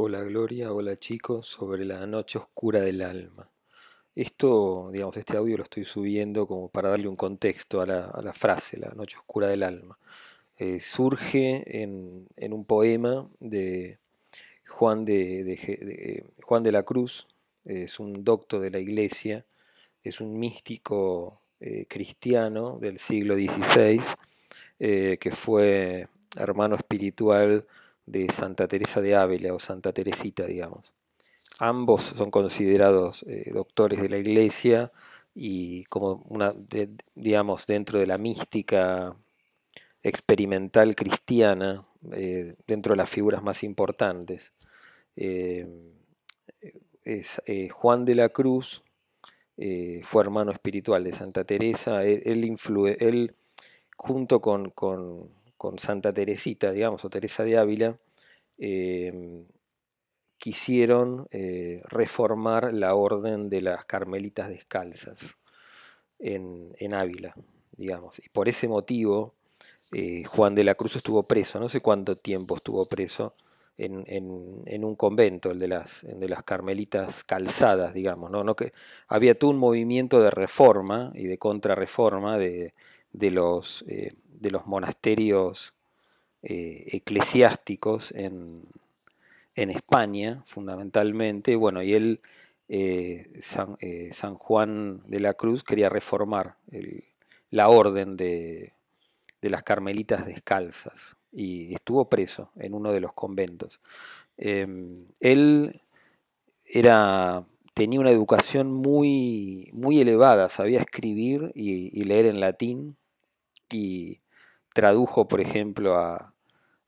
Hola Gloria, hola chicos, sobre la noche oscura del alma. Esto, digamos, este audio lo estoy subiendo como para darle un contexto a la, frase, la noche oscura del alma. Eh, surge en, un poema de Juan de- Juan de la Cruz, es un docto de la iglesia, es un místico eh, cristiano del siglo XVI, eh, que fue hermano espiritual de Santa Teresa de Ávila o Santa Teresita, digamos. Ambos son considerados eh, doctores de la iglesia y como una, de- digamos, dentro de la mística experimental cristiana, eh, dentro de las figuras más importantes. Eh, es, Juan de la Cruz fue hermano espiritual de Santa Teresa, él, influe- él, junto con- con Santa Teresita, digamos, o Teresa de Ávila, eh, quisieron eh, reformar la orden de las carmelitas descalzas en, en Ávila, digamos. Y por ese motivo eh, Juan de la Cruz estuvo preso, no sé cuánto tiempo estuvo preso en, en- un convento, el de las, de las carmelitas calzadas, digamos, ¿no? No que, había todo un movimiento de reforma y de contrarreforma de, de los, eh, de los monasterios eh, eclesiásticos en, en España, fundamentalmente. Bueno, y él, eh, San, Juan de la Cruz, quería reformar la orden de, de las carmelitas descalzas y estuvo preso en uno de los conventos. Em, él era, tenía una educación muy, muy elevada, sabía escribir y leer en latín y tradujo, por ejemplo, a,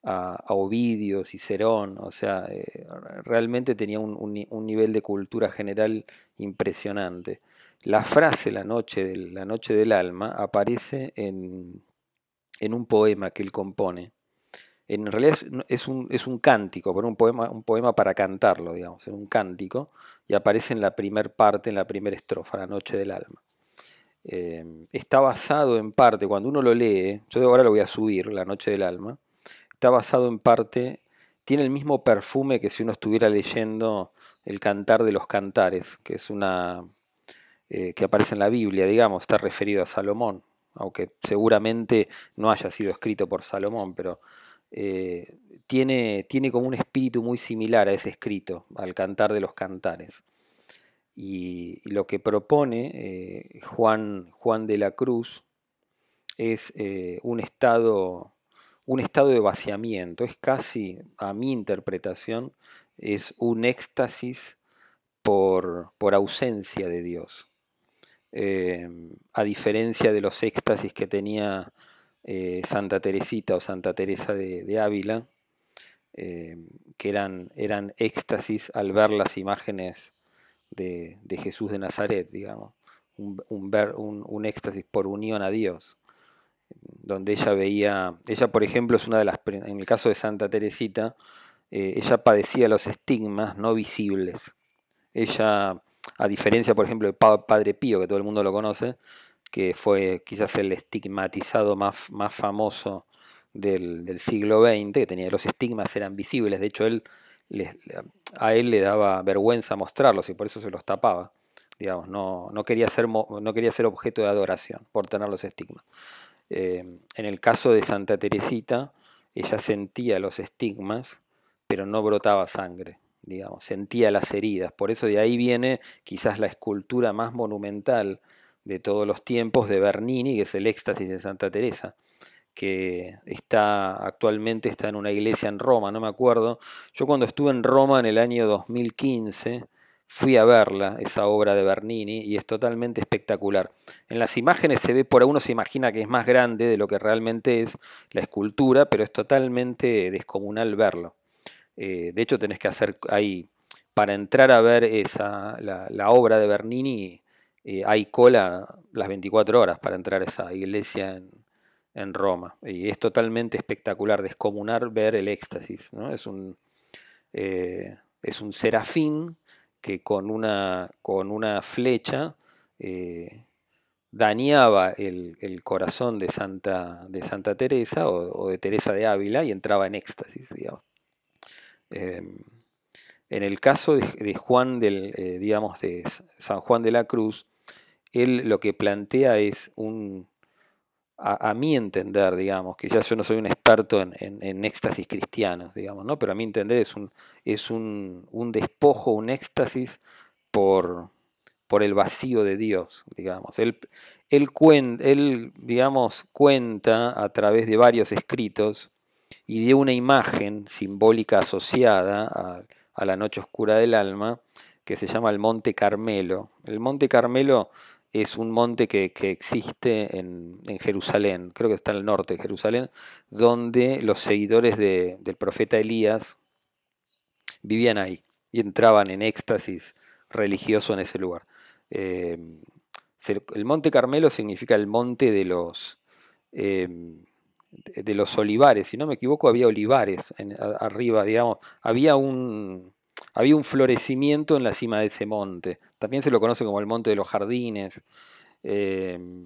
a, a Ovidio, Cicerón, o sea, eh, realmente tenía un, un ni- un nivel de cultura general impresionante. La frase la noche del, la noche del alma aparece en, en un poema que él compone. En realidad es, un, es un cántico, pero un poema, un poema para cantarlo, digamos, es un cántico, y aparece en la primer parte, en la primera estrofa, la noche del alma. Eh, está basado en parte, cuando uno lo lee, yo ahora lo voy a subir, La Noche del Alma, está basado en parte, tiene el mismo perfume que si uno estuviera leyendo el Cantar de los Cantares, que es una eh, que aparece en la Biblia, digamos, está referido a Salomón, aunque seguramente no haya sido escrito por Salomón, pero eh, tiene, tiene como un espíritu muy similar a ese escrito, al Cantar de los Cantares. Y, lo que propone eh, Juan, Juan de la Cruz es eh, un estado, un estado de vaciamiento, es casi, a mi interpretación, es un éxtasis por, por ausencia de Dios. Eh, a diferencia de los éxtasis que tenía Santa Teresita o Santa Teresa de, Ávila, que eran, eran éxtasis al ver las imágenes de, de Jesús de Nazaret, digamos, un, un ver- un- un éxtasis por unión a Dios donde ella veía, ella por ejemplo es una de las, en el caso de Santa Teresita, eh, ella padecía los estigmas no visibles. Ella, a diferencia por ejemplo de Pa- Padre Pío, que todo el mundo lo conoce, que fue quizás el estigmatizado más, más famoso del, del siglo XX, que tenía los estigmas eran visibles, de hecho él, a él le daba vergüenza mostrarlos y por eso se los tapaba. Digamos, no, no, quería ser, no quería ser objeto de adoración por tener los estigmas. Eh, en el caso de Santa Teresita, ella sentía los estigmas, pero no brotaba sangre, digamos, sentía las heridas. Por eso de ahí viene quizás la escultura más monumental de todos los tiempos de Bernini, que es el éxtasis de Santa Teresa, que está actualmente está en una iglesia en Roma, no me acuerdo. Yo cuando estuve en Roma en el año 2015 fui a verla, esa obra de Bernini, y es totalmente espectacular. En las imágenes se ve, por uno se imagina que es más grande de lo que realmente es la escultura, pero es totalmente descomunal verlo. Eh, de hecho, tenés que hacer ahí, para entrar a ver esa, la, la obra de Bernini, eh, hay cola las 24 horas para entrar a esa iglesia en, en Roma. Y es totalmente espectacular, descomunal ver el éxtasis. ¿no? Es, un, eh, es un serafín que con una, con una flecha eh, dañaba el, el corazón de Santa, de Santa Teresa o, de Teresa de Ávila y entraba en éxtasis, digamos. Eh, En el caso de, Juan del, digamos, de San Juan de la Cruz, él lo que plantea es un, a, mi entender, digamos, ya yo no soy un experto en, éxtasis cristianos, digamos, ¿no? Pero a mi entender es un, es un, despojo, un éxtasis por, por el vacío de Dios, digamos. Él, él, él, digamos, cuenta a través de varios escritos y de una imagen simbólica asociada a la noche oscura del alma, que se llama el Monte Carmelo. El Monte Carmelo es un monte que, existe en, Jerusalén, creo que está en el norte de Jerusalén, donde los seguidores del profeta Elías vivían ahí y entraban en éxtasis religioso en ese lugar. Eh, el monte Carmelo significa el monte de los, eh, de los olivares, si no me equivoco había olivares arriba, digamos, había un, había un florecimiento en la cima de ese monte. También se lo conoce como el monte de los jardines. Em,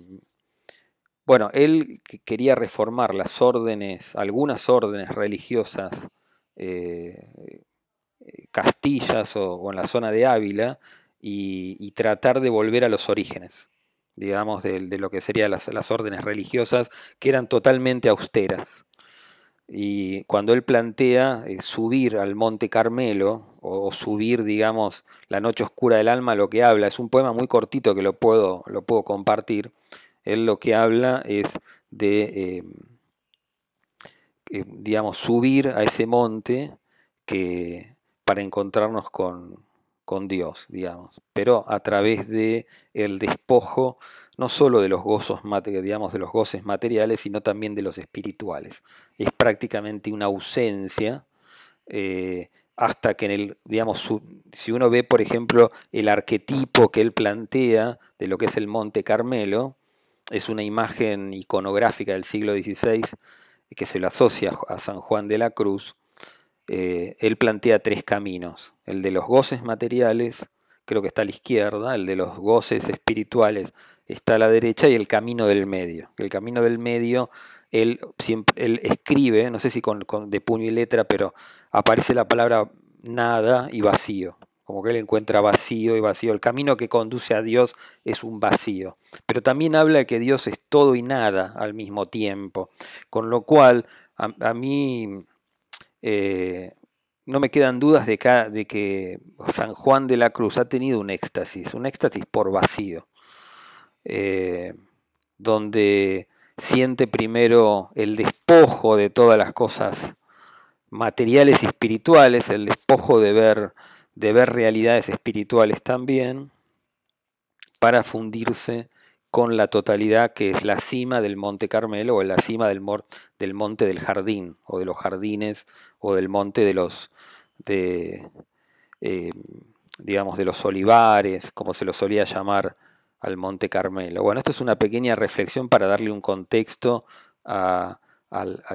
bueno, él quería reformar las órdenes, algunas órdenes religiosas, eh, eh, Castillas o, en la zona de Ávila, y, tratar de volver a los orígenes, digamos, de, lo que serían las órdenes religiosas, que eran totalmente austeras. Y cuando él plantea eh, subir al Monte Carmelo, o, subir, digamos, la noche oscura del alma, lo que habla, es un poema muy cortito que lo puedo, lo puedo compartir, él lo que habla es de, em, eh, digamos, subir a ese monte que, para encontrarnos con, con Dios, digamos, pero a través de el despojo no solo de los gozos, digamos, de los goces materiales, sino también de los espirituales. Es prácticamente una ausencia eh, hasta que en el, digamos, si uno ve, por ejemplo, el arquetipo que él plantea de lo que es el Monte Carmelo, es una imagen iconográfica del siglo XVI que se lo asocia a San Juan de la Cruz. Eh, él plantea tres caminos, el de los goces materiales, creo que está a la izquierda, el de los goces espirituales está a la derecha y el camino del medio. El camino del medio, él, siempre, él escribe, no sé si con, de puño y letra, pero aparece la palabra nada y vacío. Como que él encuentra vacío y vacío. El camino que conduce a Dios es un vacío. Pero también habla de que Dios es todo y nada al mismo tiempo. Con lo cual, a, mí eh, no me quedan dudas de que San Juan de la Cruz ha tenido un éxtasis, un éxtasis por vacío. Eh, donde siente primero el despojo de todas las cosas materiales y espirituales, el despojo de ver, de ver realidades espirituales también, para fundirse con la totalidad que es la cima del Monte Carmelo o la cima del, del Monte del Jardín o de los jardines o del Monte de los de, eh, digamos de los olivares, como se lo solía llamar al Monte Carmelo. Bueno, esto es una pequeña reflexión para darle un contexto a,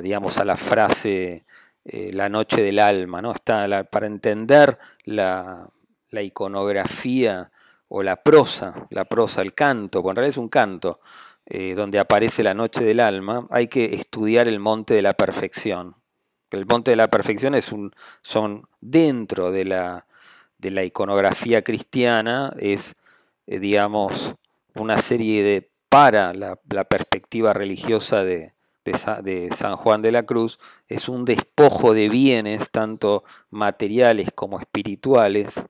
digamos, a la frase eh, la noche del alma, ¿no? Está para entender la, iconografía o la prosa, la prosa, el canto, porque en realidad es un canto, eh, donde aparece la noche del alma, hay que estudiar el monte de la perfección. El monte de la perfección es un, son dentro de la, de la iconografía cristiana, es eh, digamos, una serie de, para la, perspectiva religiosa de, de, San Juan de la Cruz, es un despojo de bienes, tanto materiales como espirituales,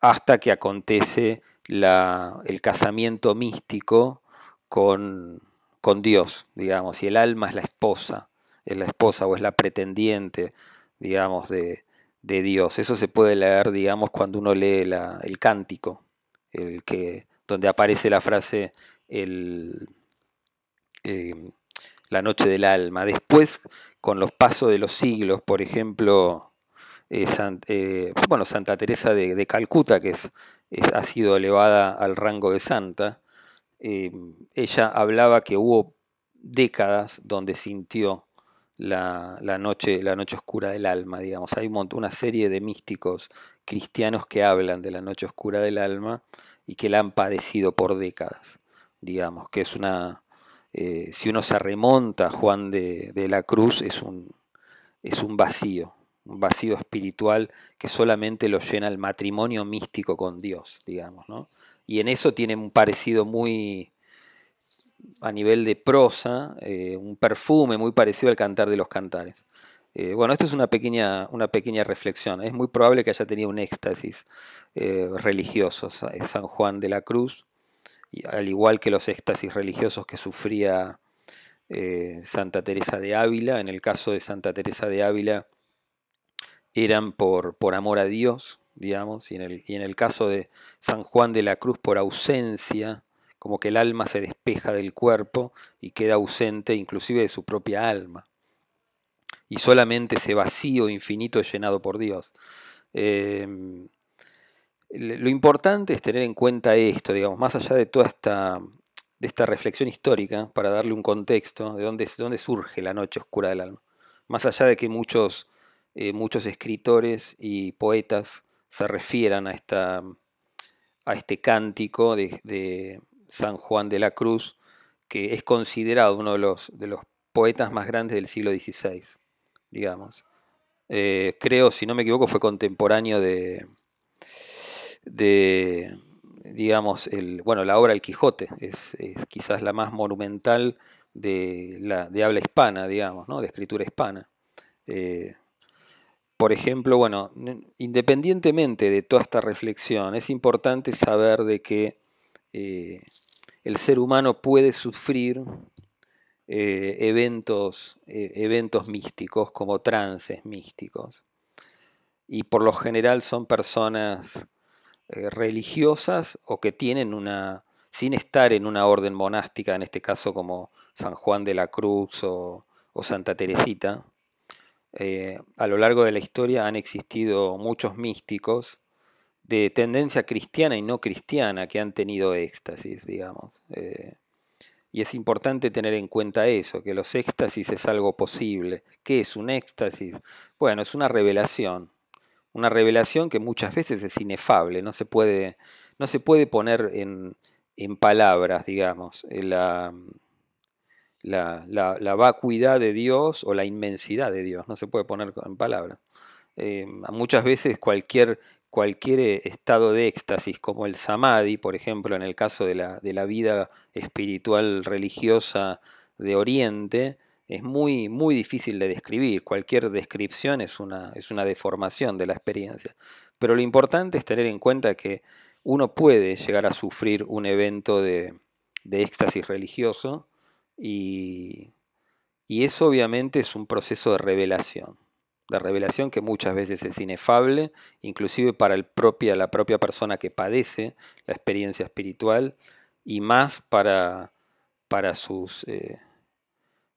hasta que acontece el casamiento místico con, con Dios, digamos, y el alma es la esposa, es la esposa o es la pretendiente, digamos, de, de Dios. Eso se puede leer, digamos, cuando uno lee el cántico el que, donde aparece la frase el, eh, la noche del alma. Después, con los pasos de los siglos, por ejemplo, eh, eh, bueno, Santa Teresa de, Calcuta, que es, ha sido elevada al rango de santa, ella hablaba que hubo décadas donde sintió la, noche, la noche oscura del alma, digamos. Hay una serie de místicos cristianos que hablan de la noche oscura del alma y que la han padecido por décadas, digamos, que es una, eh, si uno se remonta a Juan de, la Cruz, es un, es un vacío, un vacío espiritual que solamente lo llena el matrimonio místico con Dios, digamos, ¿no? Y en eso tiene un parecido muy, a nivel de prosa, eh, un perfume muy parecido al cantar de los cantares. Eh, bueno, esto es una pequeña, una pequeña reflexión. Es muy probable que haya tenido un éxtasis eh, religioso San Juan de la Cruz, al igual que los éxtasis religiosos que sufría Santa Teresa de Ávila. En el caso de Santa Teresa de Ávila eran por, por amor a Dios, digamos, y en, el, y en el caso de San Juan de la Cruz por ausencia como que el alma se despeja del cuerpo y queda ausente inclusive de su propia alma. Y solamente ese vacío infinito es llenado por Dios. Em, lo importante es tener en cuenta esto, digamos, más allá de toda esta, de esta reflexión histórica, para darle un contexto de dónde, dónde surge la noche oscura del alma. Más allá de que muchos, eh, muchos escritores y poetas se refieran a, esta, a este cántico de San Juan de la Cruz, que es considerado uno de los, de los poetas más grandes del siglo XVI, digamos. Eh, creo, si no me equivoco, fue contemporáneo de, de digamos, el, bueno, la obra El Quijote, es, quizás la más monumental de, la, de habla hispana, digamos, ¿no? de escritura hispana. Eh, por ejemplo, bueno, independientemente de toda esta reflexión, es importante saber de que eh, el ser humano puede sufrir eh, eventos, eh, eventos místicos como trances místicos. Y por lo general son personas religiosas o que tienen una, sin estar en una orden monástica, en este caso como San Juan de la Cruz o, Santa Teresita, a lo largo de la historia han existido muchos místicos de tendencia cristiana y no cristiana que han tenido éxtasis, digamos. Eh, y es importante tener en cuenta eso, que los éxtasis es algo posible. ¿Qué es un éxtasis? Bueno, es una revelación. Una revelación que muchas veces es inefable, no se puede, no se puede poner en, palabras, digamos, eh, la, la, vacuidad de Dios o la inmensidad de Dios, no se puede poner en palabras. Eh, muchas veces cualquier cualquier eh, estado de éxtasis, como el samadhi, por ejemplo, en el caso de la, de la vida espiritual religiosa de Oriente, es muy, muy difícil de describir. Cualquier descripción es una, es una deformación de la experiencia. Pero lo importante es tener en cuenta que uno puede llegar a sufrir un evento de, de éxtasis religioso y, y eso obviamente es un proceso de revelación de revelación que muchas veces es inefable, inclusive para el propia, la propia persona que padece la experiencia espiritual y más para, para sus eh,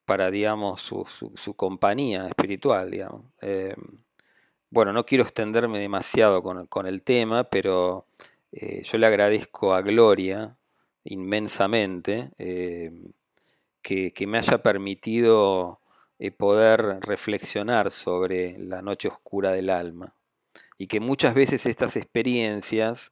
para digamos su, su, compañía espiritual digamos. Eh, bueno no quiero extenderme demasiado con, el tema pero eh, yo le agradezco a Gloria inmensamente que, que, me haya permitido poder reflexionar sobre la noche oscura del alma. Y que muchas veces estas experiencias,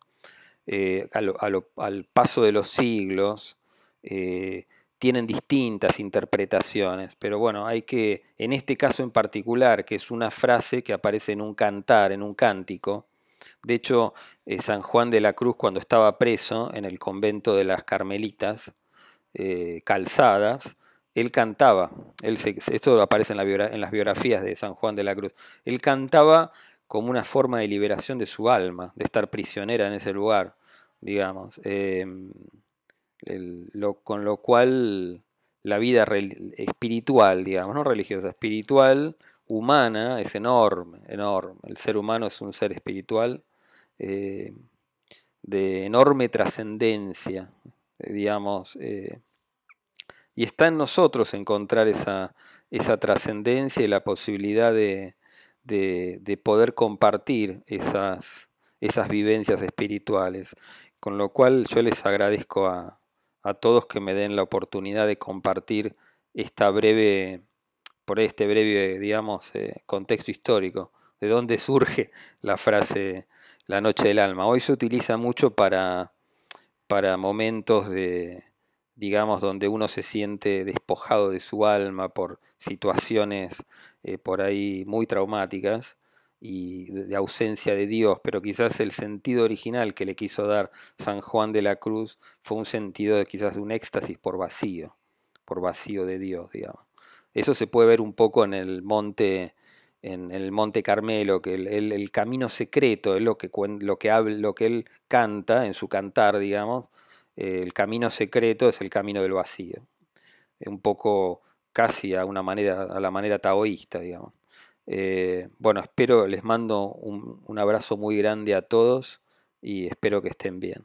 eh, al, paso de los siglos, eh, tienen distintas interpretaciones, pero bueno, hay que, en este caso en particular, que es una frase que aparece en un cantar, en un cántico, de hecho, San Juan de la Cruz, cuando estaba preso en el convento de las Carmelitas, calzadas, él cantaba, esto aparece en, las biografías de San Juan de la Cruz, él cantaba como una forma de liberación de su alma, de estar prisionera en ese lugar, digamos, em, con lo cual la vida espiritual, digamos, no religiosa, espiritual, humana, es enorme, enorme. El ser humano es un ser espiritual eh, de enorme trascendencia, digamos, eh, y está en nosotros encontrar esa, esa trascendencia y la posibilidad de, poder compartir esas, esas vivencias espirituales. Con lo cual yo les agradezco a, todos que me den la oportunidad de compartir esta breve, por este breve, digamos, eh, contexto histórico, de dónde surge la frase la noche del alma. Hoy se utiliza mucho para, para momentos de, digamos, donde uno se siente despojado de su alma por situaciones eh, por ahí muy traumáticas y de, ausencia de Dios, pero quizás el sentido original que le quiso dar San Juan de la Cruz fue un sentido de quizás un éxtasis por vacío, por vacío de Dios, digamos. Eso se puede ver un poco en el monte, en el monte Carmelo, que el, camino secreto es lo que, lo, que lo que él canta en su cantar, digamos, el camino secreto es el camino del vacío. Un poco casi a una manera, a la manera taoísta, digamos. Eh, bueno, espero, les mando un, un abrazo muy grande a todos y espero que estén bien.